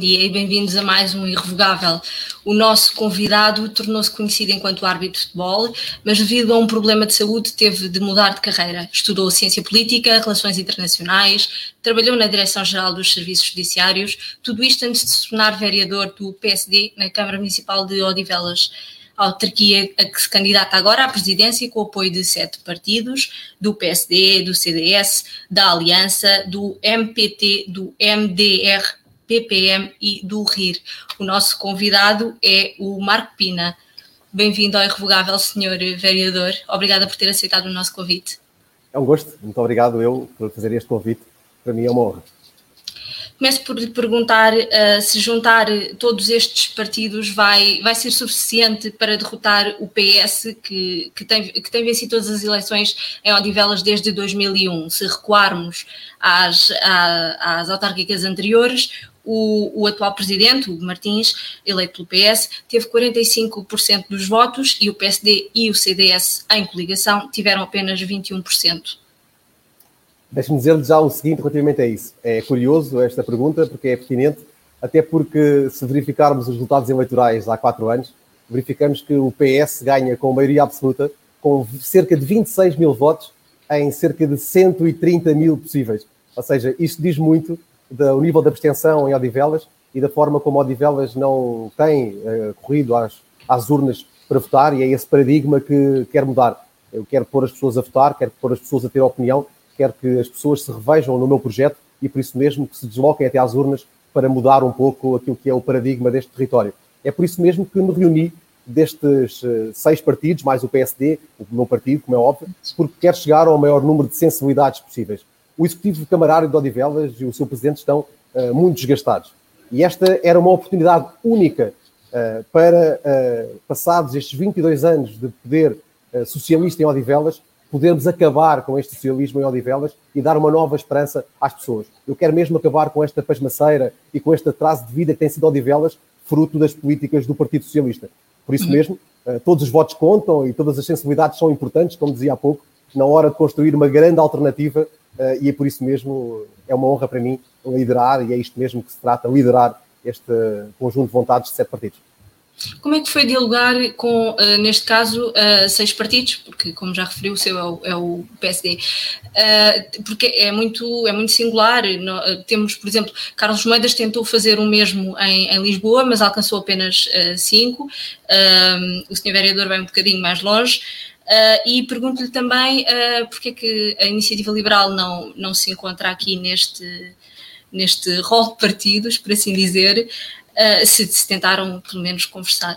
dia e bem-vindos a mais um Irrevogável. O nosso convidado tornou-se conhecido enquanto árbitro de futebol, mas devido a um problema de saúde teve de mudar de carreira. Estudou ciência política, relações internacionais, trabalhou na Direção-Geral dos Serviços Judiciários, tudo isto antes de se tornar vereador do PSD na Câmara Municipal de Odivelas autarquia a que se candidata agora à presidência com o apoio de sete partidos, do PSD, do CDS, da Aliança, do MPT, do MDR, PPM e do RIR. O nosso convidado é o Marco Pina. Bem-vindo ao Irrevogável, senhor vereador. Obrigada por ter aceitado o nosso convite. É um gosto. Muito obrigado eu por fazer este convite. Para mim é uma honra. Começo por lhe perguntar uh, se juntar todos estes partidos vai, vai ser suficiente para derrotar o PS, que, que, tem, que tem vencido todas as eleições em Odivelas desde 2001. Se recuarmos às, às autárquicas anteriores, o, o, atual presidente, o Martins, eleito pelo PS, teve 45% dos votos e o PSD e o CDS, em coligação, tiveram apenas 21%. Deixe-me dizer-lhe já o seguinte relativamente a isso. É curioso esta pergunta, porque é pertinente, até porque se verificarmos os resultados eleitorais há quatro anos, verificamos que o PS ganha com maioria absoluta, com cerca de 26 mil votos em cerca de 130 mil possíveis. Ou seja, isto diz muito do nível de abstenção em Odivelas e da forma como Odivelas não tem uh, corrido às, às urnas para votar, e é esse paradigma que quer mudar. Eu quero pôr as pessoas a votar, quero pôr as pessoas a ter opinião quero que as pessoas se revejam no meu projeto e por isso mesmo que se desloquem até às urnas para mudar um pouco aquilo que é o paradigma deste território. É por isso mesmo que me reuni destes eh, seis partidos, mais o PSD, o meu partido, como é óbvio, porque quero chegar ao maior número de sensibilidades possíveis. O executivo camarário de Odivelas e o seu presidente estão uh, muito desgastados. E esta era uma oportunidade única uh, para, uh, passados estes 22 anos de poder socialista em Odivelas, podermos acabar com este socialismo em Odivelas e dar uma nova esperança às pessoas. Eu quero mesmo acabar com esta pasmaceira e com este atraso de vida que tem sido Odivelas, fruto das políticas do Partido Socialista. Por isso uhum. mesmo, todos os votos contam e todas as sensibilidades são importantes, como dizia há pouco, na hora de construir uma grande alternativa eh, e é por isso mesmo é uma honra para mim liderar e é isto mesmo que se trata, liderar este conjunto de vontades de sete partidos. Como é que foi dialogar com, uh, neste caso, uh, seis partidos, porque, como já referiu, o seu é o, é o PSD, porque é muito, é muito singular. Temos, por exemplo, Carlos Moedas tentou fazer o mesmo em, em Lisboa, mas alcançou apenas cinco. o senhor vereador vai um bocadinho mais longe. E pergunto-lhe também porque é que a iniciativa liberal não, não se encontra aqui neste, neste rol de partidos, por assim dizer, uh, se, se, tentaram pelo menos conversar.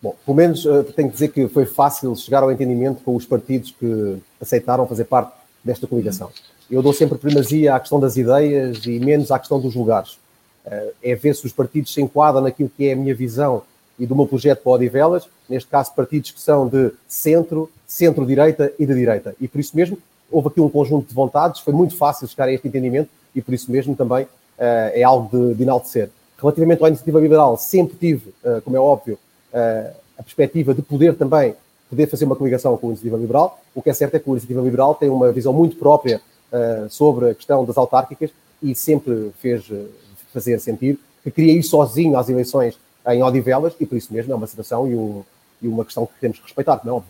Bom, pelo menos uh, tenho que dizer que foi fácil chegar ao entendimento com os partidos que aceitaram fazer parte desta coligação. Eu dou sempre primazia à questão das ideias e menos à questão dos lugares. Uh, é ver se os partidos se enquadram naquilo que é a minha visão e do meu projeto para Odivelas, neste caso partidos que são de centro, centro-direita e de direita. E por isso mesmo houve aqui um conjunto de vontades, foi muito fácil chegar a este entendimento e por isso mesmo também uh, é algo de, de enaltecer. Relativamente à iniciativa liberal, sempre tive, eh, como é óbvio, eh, a perspectiva de poder também poder fazer uma coligação com a iniciativa liberal. O que é certo é que a iniciativa liberal tem uma visão muito própria sobre a questão das autárquicas e sempre fez fazer sentir que queria ir sozinho às eleições em Odivelas e por isso mesmo é uma situação e, e uma questão que temos que respeitar, não é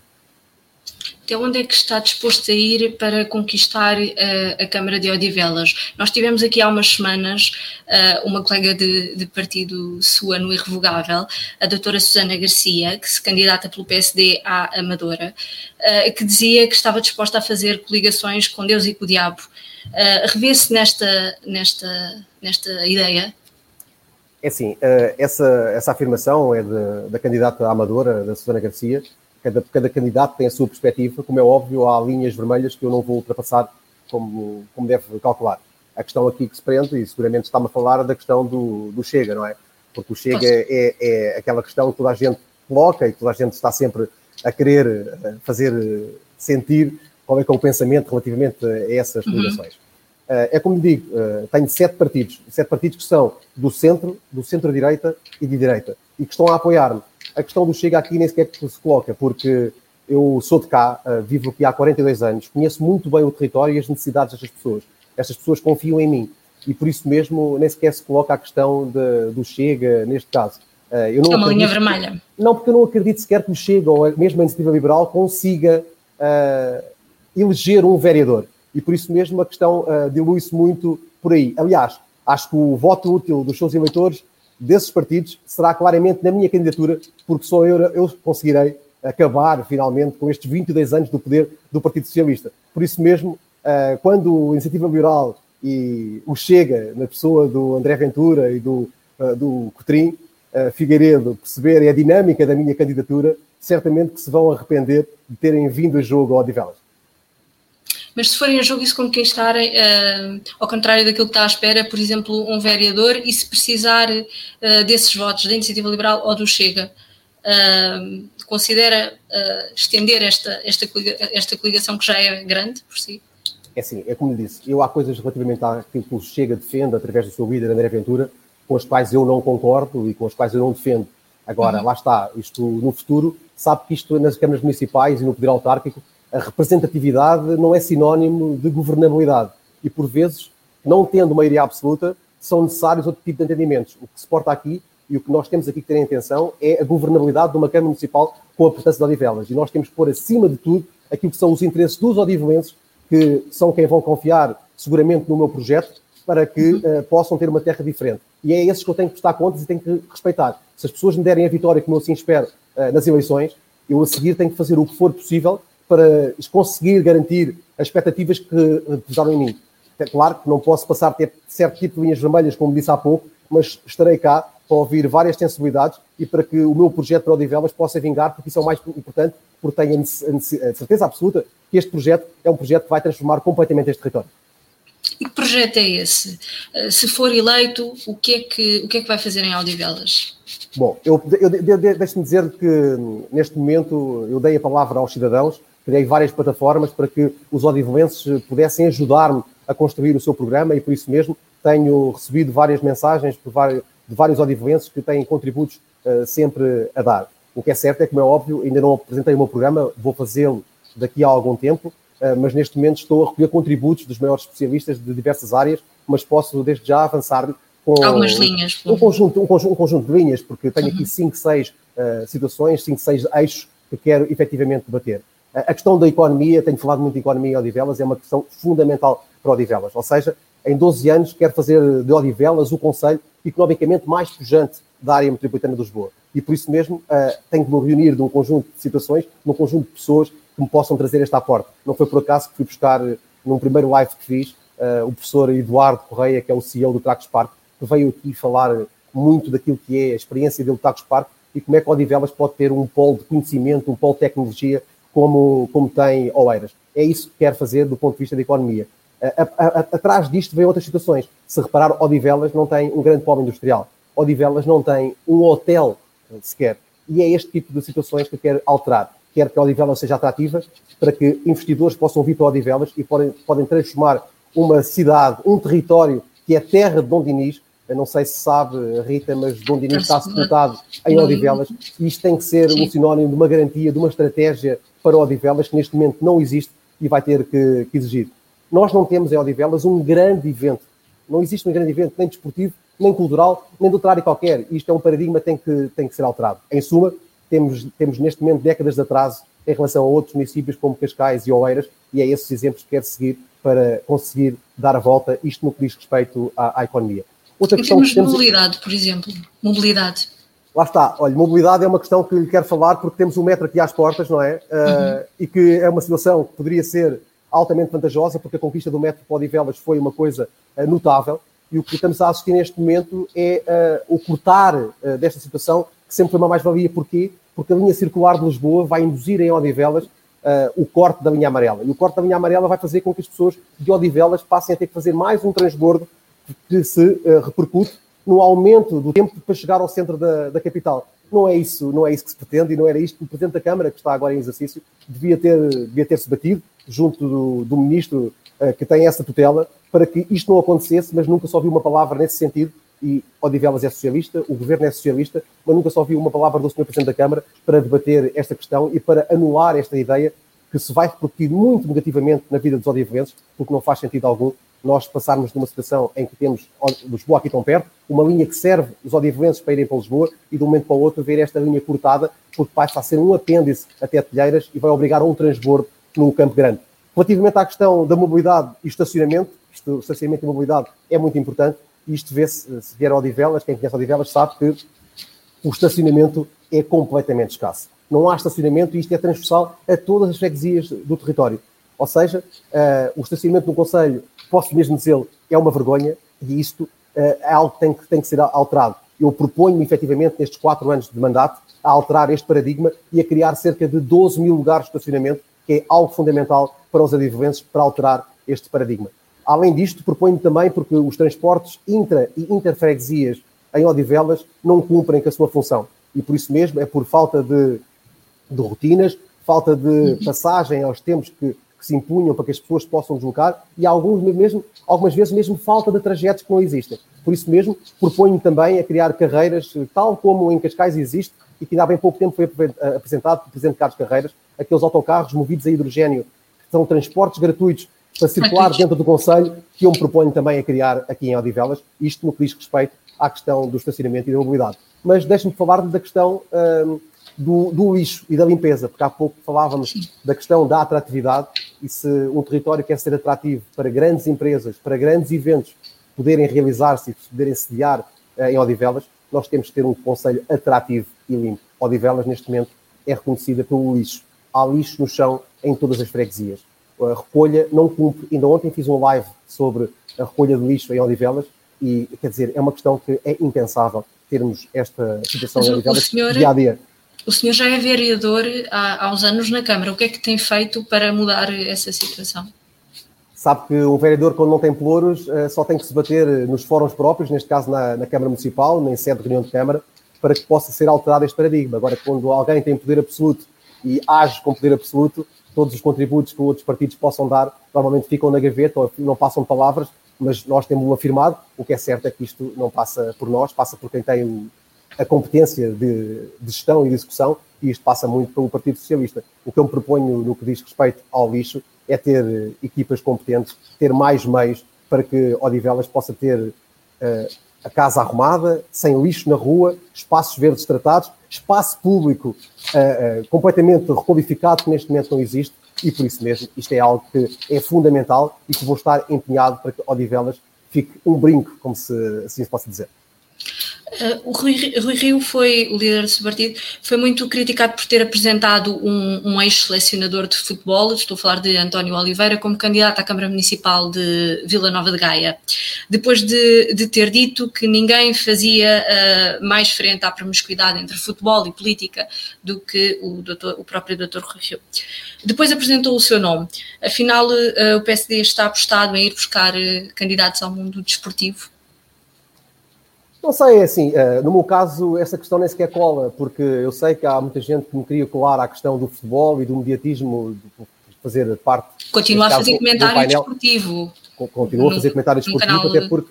até onde é que está disposto a ir para conquistar uh, a Câmara de Odivelas? Nós tivemos aqui há umas semanas uh, uma colega de, de, partido sua no Irrevogável, a doutora Susana Garcia, que se candidata pelo PSD à Amadora, uh, que dizia que estava disposta a fazer coligações com Deus e com o diabo. Revê-se nesta, nesta, nesta ideia? É assim, essa, essa afirmação é de, da candidata amadora, da Susana Garcia, cada, cada candidato tem a sua perspectiva, como é óbvio, há linhas vermelhas que eu não vou ultrapassar como, como deve calcular. A questão aqui que se prende, e seguramente está-me a falar da questão do, do Chega, não é? Porque o Chega é, é, aquela questão que toda a gente coloca e toda a gente está sempre a querer eh, fazer eh, sentir qual é que é o pensamento relativamente a essas coligações. Uhum. É como digo, tenho sete partidos, sete partidos que são do centro, do centro-direita e de direita, e que estão a apoiar-me a questão do Chega aqui nem sequer se coloca, porque eu sou de cá, uh, vivo aqui há 42 anos, conheço muito bem o território e as necessidades destas pessoas. Estas pessoas confiam em mim. e por isso mesmo nem sequer se coloca a questão de, do Chega neste caso. Eu não é uma linha vermelha. Não, porque eu não acredito sequer que o Chega, ou mesmo a Iniciativa Liberal, consiga uh, eleger um vereador. E por isso mesmo a questão uh, dilui-se muito por aí. Aliás, acho que o voto útil dos seus eleitores desses partidos será claramente na minha candidatura, porque só eu, eu conseguirei acabar finalmente com estes 22 anos do poder do Partido Socialista. Por isso mesmo, uh, quando a Iniciativa Liberal e o Chega, na pessoa do André Ventura e do, uh, do Cotrim, Figueiredo, perceberem a dinâmica da minha candidatura, certamente que se vão arrepender de terem vindo a jogo ao Odivelas. Mas se forem a jogo isso conquistarem, uh, ao contrário daquilo que está à espera, por exemplo, um vereador, e se precisar uh, desses votos da Iniciativa Liberal ou do Chega, uh, considera estender esta, esta, esta coligação que já é grande por si? É assim, é como lhe disse, eu há coisas relativamente àquilo que o Chega defende através do seu líder André Ventura, com as quais eu não concordo e com as quais eu não defendo. Agora, uhum. lá está, isto no futuro, sabe que isto nas câmaras municipais e no poder autárquico a representatividade não é sinónimo de governabilidade. E, por vezes, não tendo maioria absoluta, são necessários outro tipo de entendimentos. O que se porta aqui e o que nós temos aqui que ter em atenção é a governabilidade de uma Câmara Municipal com a importância de Odivelas. E nós temos que pôr acima de tudo aquilo que são os interesses dos odivelenses, que são quem vão confiar seguramente no meu projeto, para que uh, possam ter uma terra diferente. E é esses que eu tenho que prestar contas e tenho que respeitar. Se as pessoas me derem a vitória, como eu assim espero, uh, nas eleições, eu a seguir tenho que fazer o que for possível para conseguir garantir as expectativas que depositaram em mim. É claro que não posso passar a ter certo tipo de linhas vermelhas, como disse há pouco, mas estarei cá para ouvir várias sensibilidades e para que o meu projeto para Odivelas possa vingar, porque isso é o mais importante, porque tenho a certeza absoluta que este projeto é um projeto que vai transformar completamente este território. E que projeto é esse? Eh, se for eleito, o que é que, o que, é que vai fazer em Aldivelas? Bom, eu, eu, eu deixe-me dizer que neste momento eu dei a palavra aos cidadãos criei várias plataformas para que os odivelenses pudessem ajudar-me a construir o seu programa e por isso mesmo tenho recebido várias mensagens de vários odivelenses que têm contributos uh, sempre a dar. O que é certo é que, como é óbvio, ainda não apresentei o meu programa, vou fazê-lo daqui a algum tempo, uh, mas neste momento estou a recolher contributos dos maiores especialistas de diversas áreas, mas posso desde já avançar com algumas linhas. Um conjunto, um conjunto, um conjunto de linhas, porque tenho aqui 5, 6 uh, situações, 5, 6 eixos que quero efetivamente debater. A questão da economia, tenho falado muito de economia em Odivelas, é uma questão fundamental para Odivelas. Ou seja, em 12 anos quero fazer de Odivelas o conselho economicamente mais pujante da área metropolitana de Lisboa. E por isso mesmo uh, tenho que me reunir de um conjunto de situações, de um conjunto de pessoas que me possam trazer esta aporte. Não foi por acaso que fui buscar, eh, num primeiro live que fiz, uh, o professor Eduardo Correia, que é o CEO do Tracos Park, que veio aqui falar muito daquilo que é a experiência dele do Tracos Park e como é que Odivelas pode ter um polo de conhecimento, um polo de tecnologia como, como tem Oeiras. É isso que quer fazer do ponto de vista da economia. A, a, a, atrás disto vem outras situações. Se reparar, Odivelas não tem um grande polo industrial. Odivelas não tem um hotel sequer. E é este tipo de situações que eu quero alterar. Quero que a Odivelas seja atrativa para que investidores possam vir para Odivelas e podem, podem transformar uma cidade, um território que é terra de Dom. Eu não sei se sabe, Rita, mas Dom Dinis está sepultado em Odivelas. E isto tem que ser um sinónimo de uma garantia, de uma estratégia para Odivelas, que neste momento não existe e vai ter que, que exigir. Nós não temos em Odivelas um grande evento. Não existe um grande evento, nem desportivo, nem cultural, nem de outra área qualquer. Isto é um paradigma que tem que, tem que ser alterado. Em suma, temos, temos neste momento décadas de atraso em relação a outros municípios como Cascais e Oeiras, e é esses exemplos que quero seguir para conseguir dar a volta, isto no que diz respeito à, à economia. Outra em questão termos de temos... mobilidade, por exemplo, mobilidade. Lá está, olha, mobilidade é uma questão que lhe quero falar porque temos um metro aqui às portas, não é? Uh, uhum. E que é uma situação que poderia ser altamente vantajosa porque a conquista do metro para Odivelas foi uma coisa uh, notável e o que estamos a assistir neste momento é uh, o cortar desta situação que sempre foi uma mais-valia. Porquê? Porque a linha circular de Lisboa vai induzir em Odivelas o corte da linha amarela. E o corte da linha amarela vai fazer com que as pessoas de Odivelas passem a ter que fazer mais um transbordo que se repercute no aumento do tempo para chegar ao centro da, da capital. Não é isso, não é isso que se pretende e não era isto que o Presidente da Câmara, que está agora em exercício, devia ter, devia ter se batido junto do, do Ministro uh, que tem essa tutela para que isto não acontecesse, mas nunca só viu uma palavra nesse sentido e Odivelas é socialista, o Governo é socialista, mas nunca só viu uma palavra do Sr. Presidente da Câmara para debater esta questão e para anular esta ideia que se vai repercutir muito negativamente na vida dos odivelenses, porque não faz sentido algum nós passarmos de uma situação em que temos Lisboa aqui tão perto, uma linha que serve os odivelenses para irem para Lisboa e de um momento para o outro ver esta linha cortada porque passa a ser um apêndice até Telheiras e vai obrigar a um transbordo num campo grande. Relativamente à questão da mobilidade e estacionamento, isto, estacionamento e mobilidade é muito importante e isto vê-se, se vier a Odivelas, quem conhece Odivelas sabe que o estacionamento é completamente escasso. Não há estacionamento e isto é transversal a todas as freguesias do território. Ou seja, uh, o estacionamento no Conselho, posso mesmo dizer, é uma vergonha e isto uh, é algo que tem, que tem que ser alterado. Eu proponho-me, efetivamente, nestes quatro anos de mandato, a alterar este paradigma e a criar cerca de 12 mil lugares de estacionamento, que é algo fundamental para os adivenses para alterar este paradigma. Além disto, proponho também, porque os transportes intra e interfreguesias em Odivelas não cumprem com a sua função. E por isso mesmo é por falta de, de rotinas, falta de passagem aos tempos que, que, se impunham para que as pessoas possam deslocar e alguns mesmo, algumas vezes mesmo falta de trajetos que não existem. Por isso mesmo, proponho também a criar carreiras, tal como em Cascais existe, e que ainda há bem pouco tempo foi apresentado pelo Presidente Carlos Carreiras, aqueles autocarros movidos a hidrogênio, que são transportes gratuitos para circular dentro do Conselho, que eu me proponho também a criar aqui em Odivelas, isto no que diz respeito à questão do estacionamento e da mobilidade. Mas deixe-me falar da questão hum, do, do, lixo e da limpeza, porque há pouco falávamos da questão da atratividade e se um território quer ser atrativo para grandes empresas, para grandes eventos poderem realizar-se e poderem sediar uh, em Odivelas, nós temos que ter um conselho atrativo e limpo. Odivelas, neste momento, é reconhecida pelo lixo. Há lixo no chão em todas as freguesias. A recolha não cumpre. Ainda ontem fiz um live sobre a recolha de lixo em Odivelas e, quer dizer, é uma questão que é impensável termos esta situação em Odivelas senhor, dia a dia. O senhor já é vereador há, há uns anos na Câmara. O que é que tem feito para mudar essa situação? Sabe que um vereador, quando não tem pelouros, eh, só tem que se bater nos fóruns próprios, neste caso na, na Câmara Municipal, nem sede de reunião de Câmara, para que possa ser alterado este paradigma. Agora, quando alguém tem poder absoluto e age com poder absoluto, todos os contributos que outros partidos possam dar normalmente ficam na gaveta ou não passam palavras, mas nós temos afirmado. O que é certo é que isto não passa por nós, passa por quem tem a competência de, de gestão e de execução, e isto passa muito pelo Partido Socialista. O que eu me proponho no que diz respeito ao lixo é ter equipas competentes, ter mais meios para que Odivelas possa ter uh, a casa arrumada, sem lixo na rua, espaços verdes tratados, espaço público uh, uh, completamente requalificado, que neste momento não existe, e por isso mesmo isto é algo que é fundamental e que vou estar empenhado para que Odivelas fique um brinco, como se assim se possa dizer. Uh, o Rui, Rui, Rio foi o líder desse partido, foi muito criticado por ter apresentado um, um ex-selecionador de futebol, estou a falar de António Oliveira, como candidato à Câmara Municipal de Vila Nova de Gaia, depois de, de ter dito que ninguém fazia uh, mais frente à promiscuidade entre futebol e política do que o, doutor, o próprio Dr. Rui Rio. Depois apresentou o seu nome, afinal uh, o PSD está apostado em ir buscar candidatos ao mundo desportivo não sei, é assim, uh, no meu caso, essa questão nem sequer cola, porque eu sei que há muita gente que me queria colar à questão do futebol e do mediatismo, de fazer parte. Continua a fazer comentário desportivo. Continua a fazer comentário desportivo, até porque.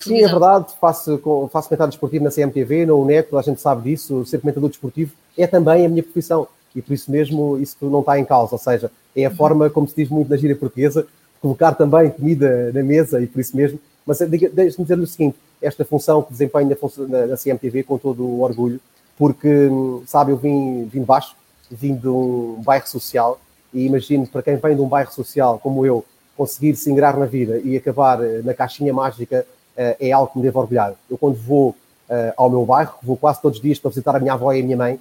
Sim, é verdade, faço, faço comentário desportivo na CMTV, na UNEP, a gente sabe disso, ser comentador desportivo é também a minha profissão e por isso mesmo isso não está em causa, ou seja, é a forma, como se diz muito na gíria portuguesa, colocar também comida na mesa e por isso mesmo, mas deixe-me dizer-lhe o seguinte, esta função que desempenho na, na, CMTV com todo o orgulho, porque, sabe, eu vim, vim de baixo, vim de um bairro social e imagino para quem vem de um bairro social como eu, conseguir se ingrar na vida e acabar eh, na caixinha mágica eh, é algo que me devo orgulhar. Eu quando vou eh, ao meu bairro, vou quase todos os dias para visitar a minha avó e a minha mãe,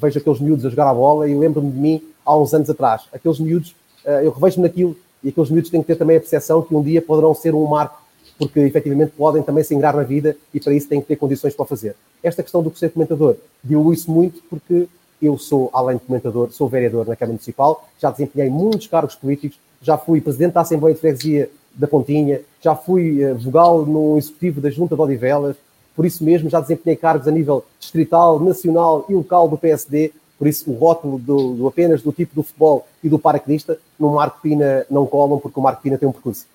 vejo aqueles miúdos a jogar a bola e lembro-me de mim há uns anos atrás. Aqueles miúdos, eu revejo-me naquilo e aqueles miúdos têm que ter também a percepção que um dia poderão ser um marco porque efetivamente podem também se ingrar na vida e para isso têm que ter condições para fazer. Esta questão do ser comentador deu isso muito porque eu sou, além de comentador, sou vereador na Câmara Municipal, já desempenhei muitos cargos políticos, já fui presidente da Assembleia de Freguesia da Pontinha, já fui uh, vogal no executivo da Junta de Odivelas, por isso mesmo já desempenhei cargos a nível distrital, nacional e local do PSD, por isso o rótulo do, do apenas do tipo do futebol e do paraquedista no Marco Pina não colam porque o Marco Pina tem um percurso.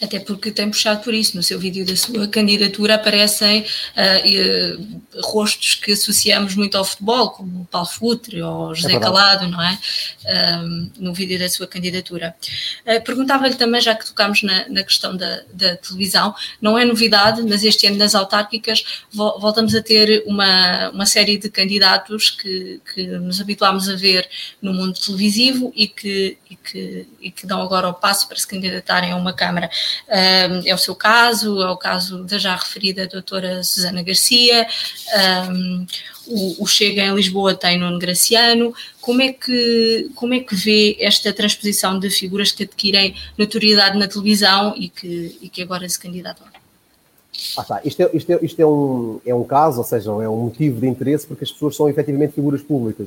Até porque tem puxado por isso. No seu vídeo da sua candidatura aparecem uh, uh, rostos que associamos muito ao futebol, como o Paulo Futre ou José é Calado, não é? Uh, no vídeo da sua candidatura. Perguntava-lhe também, já que tocámos na, na questão da, da, televisão, não é novidade, mas este ano nas autárquicas voltamos a ter uma, uma série de candidatos que, que nos habituámos a ver no mundo televisivo e que, e que, e que dão agora o passo para se candidatarem a uma Câmara é o seu caso, é o caso da já referida doutora Susana Garcia, o, Chega em Lisboa tem Nuno Graciano. Como é, que, como é que vê esta transposição de figuras que adquirem notoriedade na televisão e que, e que agora se candidatam? Ah, tá. Isto, é, isto, é, isto é, um, é um caso, ou seja, é um motivo de interesse porque as pessoas são efetivamente figuras públicas.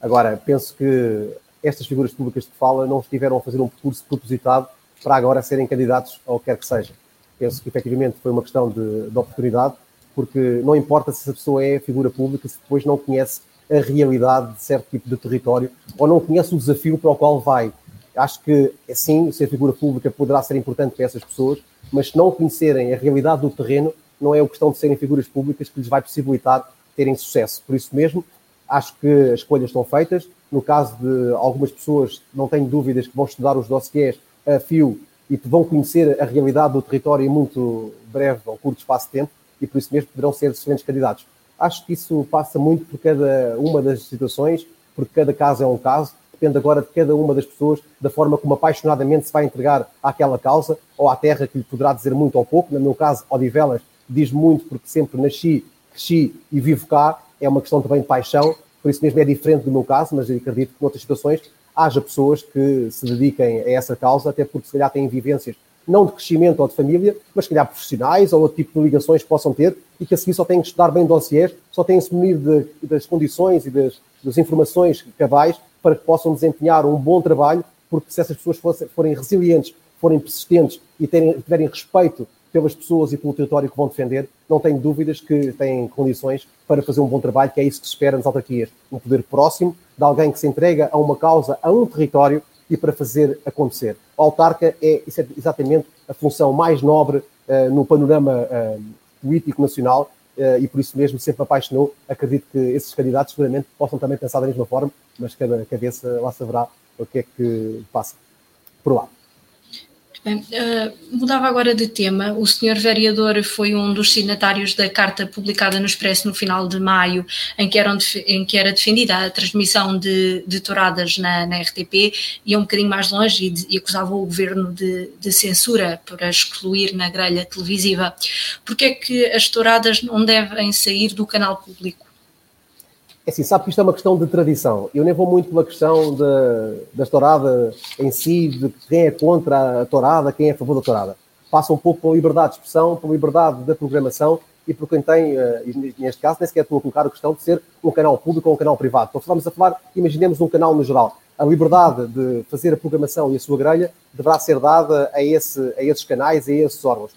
Agora, penso que estas figuras públicas que fala não estiveram a fazer um percurso propositado para agora serem candidatos ao que quer que seja. Penso que efetivamente foi uma questão de, de oportunidade, porque não importa se essa pessoa é figura pública, se depois não conhece a realidade de certo tipo de território ou não conhece o desafio para o qual vai. Acho que, sim, ser figura pública poderá ser importante para essas pessoas, mas se não conhecerem a realidade do terreno, não é a questão de serem figuras públicas que lhes vai possibilitar terem sucesso. Por isso mesmo, acho que as escolhas estão feitas. No caso de algumas pessoas, não tenho dúvidas que vão estudar os dossiers a fio e que vão conhecer a realidade do território em muito breve ou curto espaço de tempo e por isso mesmo poderão ser excelentes candidatos. Acho que isso passa muito por cada uma das situações, porque cada caso é um caso, depende agora de cada uma das pessoas, da forma como apaixonadamente se vai entregar àquela causa ou à terra que lhe poderá dizer muito ou pouco. No meu caso, Odivelas diz muito porque sempre nasci, cresci e vivo cá, é uma questão também de paixão, por isso mesmo é diferente do meu caso, mas acredito que noutras situações haja pessoas que se dediquem a essa causa, até porque se calhar têm vivências não de crescimento ou de família, mas se calhar profissionais ou outro tipo de ligações que possam ter e que a seguir só têm que estudar bem dossiês, só têm que se munir de, das condições e das, das, informações cabais para que possam desempenhar um bom trabalho, porque se essas pessoas forem resilientes, forem persistentes e terem, tiverem respeito pelas pessoas e pelo território que vão defender, não tenho dúvidas que têm condições para fazer um bom trabalho, que é isso que se espera nas autarquias. Um poder próximo de alguém que se entrega a uma causa, a um território e para fazer acontecer. O autarca é, é exatamente a função mais nobre uh, no panorama uh, político nacional uh, e por isso mesmo sempre me apaixonou. Acredito que esses candidatos seguramente possam também pensar da mesma forma, mas cada cabeça lá saberá o que é que passa por lá. Bem, uh, mudava agora de tema. O senhor vereador foi um dos signatários da carta publicada no Expresso no final de maio, em que, eram, em que era defendida a transmissão de, de touradas na, na RTP, ia um bocadinho mais longe e, de, e acusava o governo de, de, censura para excluir na grelha televisiva. Porquê é que as touradas não devem sair do canal público? É assim, sabe que isto é uma questão de tradição. Eu nem vou muito pela questão de, da tourada em si, de quem é contra a tourada, quem é a favor da tourada. Passa um pouco pela liberdade de expressão, pela liberdade da programação e por quem tem, eh, neste caso, nem sequer estou a colocar a questão de ser um canal público ou um canal privado. Então, estamos a falar, imaginemos um canal no geral. A liberdade de fazer a programação e a sua grelha deverá ser dada a, esse, a esses canais, a esses órgãos.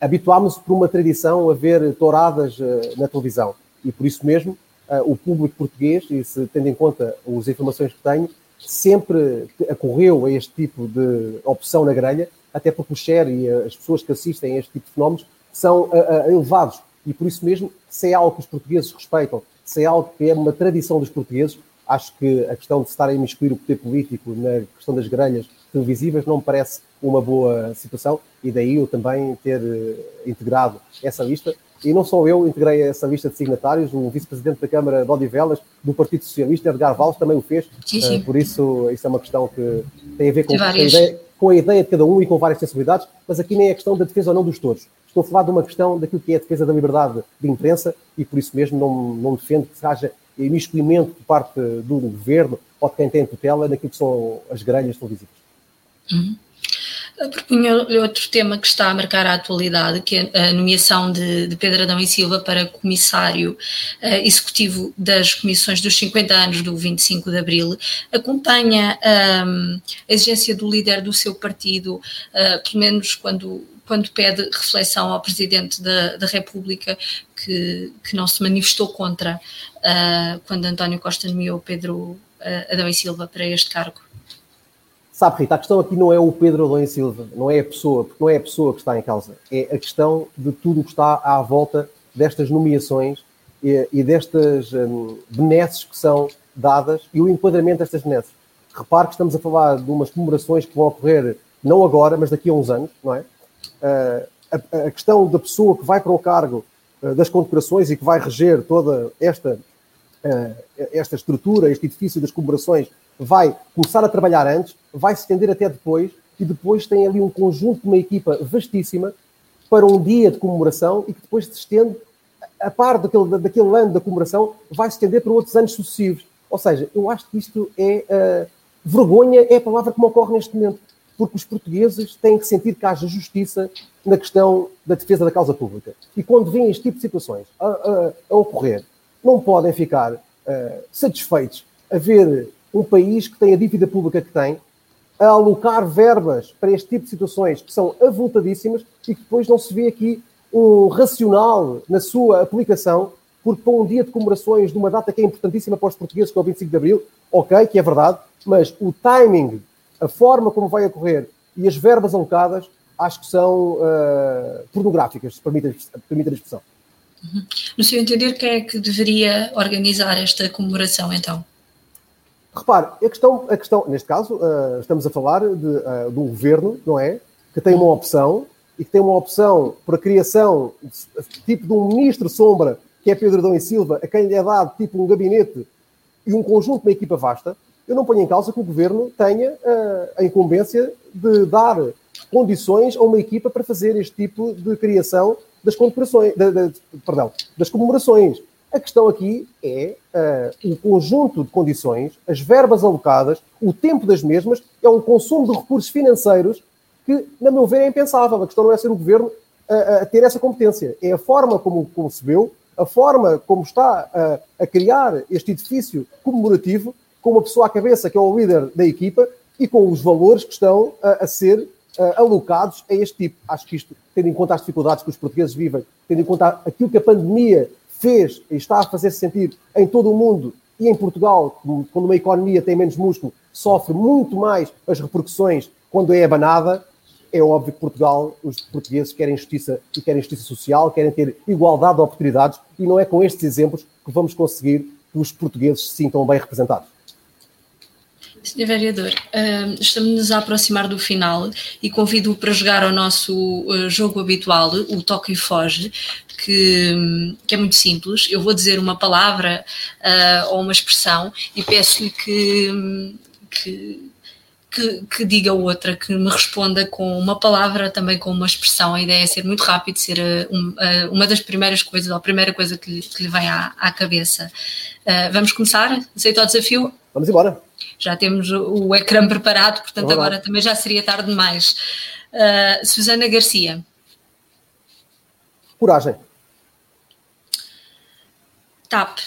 Habituámos por uma tradição a ver touradas eh, na televisão e por isso mesmo o público português, e se tendo em conta as informações que tenho, sempre acorreu a este tipo de opção na grelha, até porque o share e as pessoas que assistem a este tipo de fenómenos são uh, uh, elevados. E por isso mesmo, se é algo que os portugueses respeitam, se é algo que é uma tradição dos portugueses, acho que a questão de estar a imiscuir o poder político na questão das grelhas televisivas não me parece uma boa situação e daí eu também ter integrado essa lista e não só eu integrei essa lista de signatários, o vice-presidente da Câmara de Odivelas, do Partido Socialista, Edgar Valls, também o fez. Sim, sim. Uh, por isso, isso é uma questão que tem a ver com, a ideia, com a ideia de cada um e com várias sensibilidades, mas aqui nem é questão da defesa ou não dos todos. Estou a falar de uma questão daquilo que é a defesa da liberdade de imprensa e por isso mesmo não, não defendo que haja imiscuimento por parte do governo ou de quem tem tutela naquilo que são as grelhas televisivas. Uhum. Propunha outro tema que está a marcar a atualidade, que é a nomeação de, de Pedro Adão e Silva para comissário uh, executivo das comissões dos 50 anos do 25 de Abril. Acompanha um, a exigência do líder do seu partido, uh, pelo menos quando quando pede reflexão ao Presidente da, da República, que, que, não se manifestou contra uh, quando António Costa nomeou Pedro uh, Adão e Silva para este cargo? Sabe, Rita, a questão aqui não é o Pedro Adão Silva, não é a pessoa, porque não é a pessoa que está em causa, é a questão de tudo o que está à volta destas nomeações e, e destas um, benesses que são dadas e o enquadramento destas benesses. Repare que estamos a falar de umas comemorações que vão ocorrer não agora, mas daqui a uns anos, não é? Uh, a, a, questão da pessoa que vai para o cargo uh, das condecorações e que vai reger toda esta, uh, esta estrutura, este edifício das comemorações, vai começar a trabalhar antes, vai se estender até depois, e depois tem ali um conjunto de uma equipa vastíssima para um dia de comemoração e que depois se estende, a par daquele, daquele ano da comemoração, vai se estender para outros anos sucessivos. Ou seja, eu acho que isto é. Uh, vergonha é a palavra que me ocorre neste momento, porque os portugueses têm que sentir que haja justiça na questão da defesa da causa pública. E quando vêm este tipo de situações a, a, a ocorrer, não podem ficar uh, satisfeitos a ver um país que tem a dívida pública que tem, a alocar verbas para este tipo de situações que são avultadíssimas e que depois não se vê aqui um racional na sua aplicação, porque para um dia de comemorações de uma data que é importantíssima para os portugueses, que é o 25 de Abril, ok, que é verdade, mas o timing, a forma como vai ocorrer e as verbas alocadas, acho que são uh, pornográficas, se permite, a expressão. Uhum. No seu entender, quem é que deveria organizar esta comemoração, então? Repare, a questão, a questão neste caso, uh, estamos a falar de, uh, de um governo, não é? Que tem uma opção e que tem uma opção para a criação tipo de um ministro sombra, que é Pedro Dom e Silva, a quem lhe é dado tipo um gabinete e um conjunto, uma equipa vasta. Eu não ponho em causa que o governo tenha uh, a incumbência de dar condições a uma equipa para fazer este tipo de criação das de, de, perdão, das comemorações. A questão aqui é uh, o conjunto de condições, as verbas alocadas, o tempo das mesmas, é um consumo de recursos financeiros que, na meu ver, é impensável. A questão não é ser o governo a, a ter essa competência, é a forma como concebeu, a forma como está a, a criar este edifício comemorativo, com uma pessoa à cabeça que é o líder da equipa e com os valores que estão a, a ser uh, alocados a este tipo. Acho que isto, tendo em conta as dificuldades que os portugueses vivem, tendo em conta aquilo que a pandemia fez e está a fazer-se sentir em todo o mundo e em Portugal, quando uma economia tem menos músculo, sofre muito mais as repercussões quando é abanada. É óbvio que Portugal, os portugueses querem justiça e querem justiça social, querem ter igualdade de oportunidades e não é com estes exemplos que vamos conseguir que os portugueses se sintam bem representados. Senhor Vereador, estamos-nos a aproximar do final e convido-o para jogar ao nosso uh, jogo habitual, o Toque e Foge, que, que, é muito simples. Eu vou dizer uma palavra uh, ou uma expressão e peço-lhe que, que, que, que, diga outra, que me responda com uma palavra, também com uma expressão. A ideia é ser muito rápido, ser um, uma das primeiras coisas, ou a primeira coisa que lhe, que lhe vem à, à cabeça. vamos começar? Aceita o desafio? Vamos embora já temos o ecrã preparado, portanto Olá. agora também já seria tarde demais. Uh, Susana Garcia. Coragem. TAP.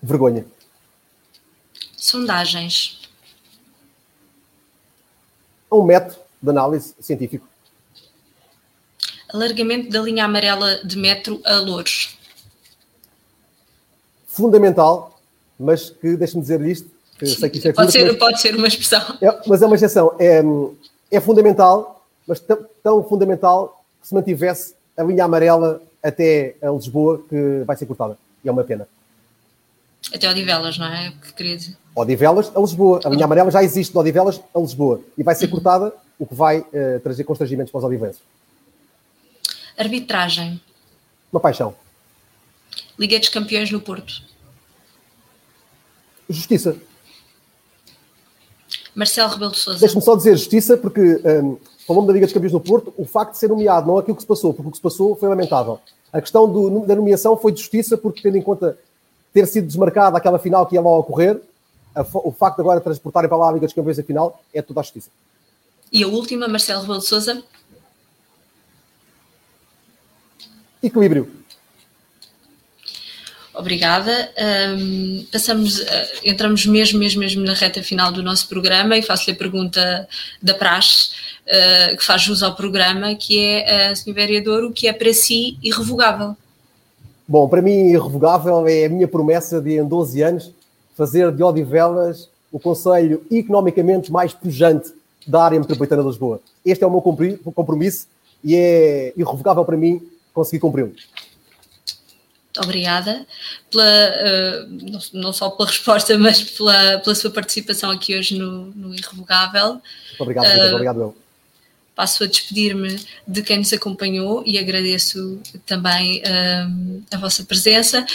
Vergonha. Sondagens. Um método de análise científico. Alargamento da linha amarela de metro a Louros. Fundamental mas que, deixe-me dizer-lhe isto, que sei que isto é pode, ser, mas, pode ser uma expressão. É, mas é uma exceção. É, é fundamental, mas tão, tão fundamental que se mantivesse a linha amarela até a Lisboa, que vai ser cortada. E é uma pena. Até Odivelas, não é? Que queria dizer. Odivelas a Lisboa. A linha amarela já existe de Odivelas a Lisboa. E vai ser cortada, o que vai uh, trazer constrangimentos para os odivenses. Arbitragem. Uma paixão. Liga dos Campeões no Porto. Justiça. Marcelo Rebelo de Sousa. Deixa-me só dizer justiça, porque um, falou-me da Liga dos Campeões do Porto, o facto de ser nomeado, não aquilo que se passou, porque o que se passou foi lamentável. A questão do, da nomeação foi de justiça, porque tendo em conta ter sido desmarcada aquela final que ia lá ocorrer, a, o facto de agora transportarem para lá a Liga dos Campeões a final é toda a justiça. E a última, Marcelo Rebelo de Sousa? Equilíbrio. Obrigada. Um, passamos, uh, entramos mesmo, mesmo, mesmo na reta final do nosso programa e faço-lhe a pergunta da praxe, uh, que faz jus ao programa, que é, uh, Sr. Vereador, o que é para si irrevogável? Bom, para mim irrevogável é a minha promessa de em 12 anos fazer de Odivelas o Conselho economicamente mais pujante da área metropolitana de Lisboa. Este é o meu compromisso e é irrevogável para mim conseguir cumpri-lo. Muito obrigada, pela, uh, não, só pela resposta, mas pela, pela sua participação aqui hoje no, no Irrevogável. Muito obrigado, uh, obrigado passo a despedir-me de quem nos acompanhou e agradeço também uh, a vossa presença.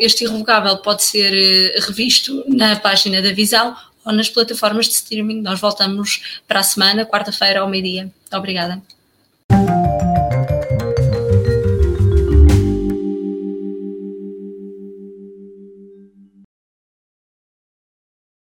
Este Irrevogável pode ser revisto na página da Visão ou nas plataformas de streaming. Nós voltamos para a semana, quarta-feira, ao meio-dia. Obrigada.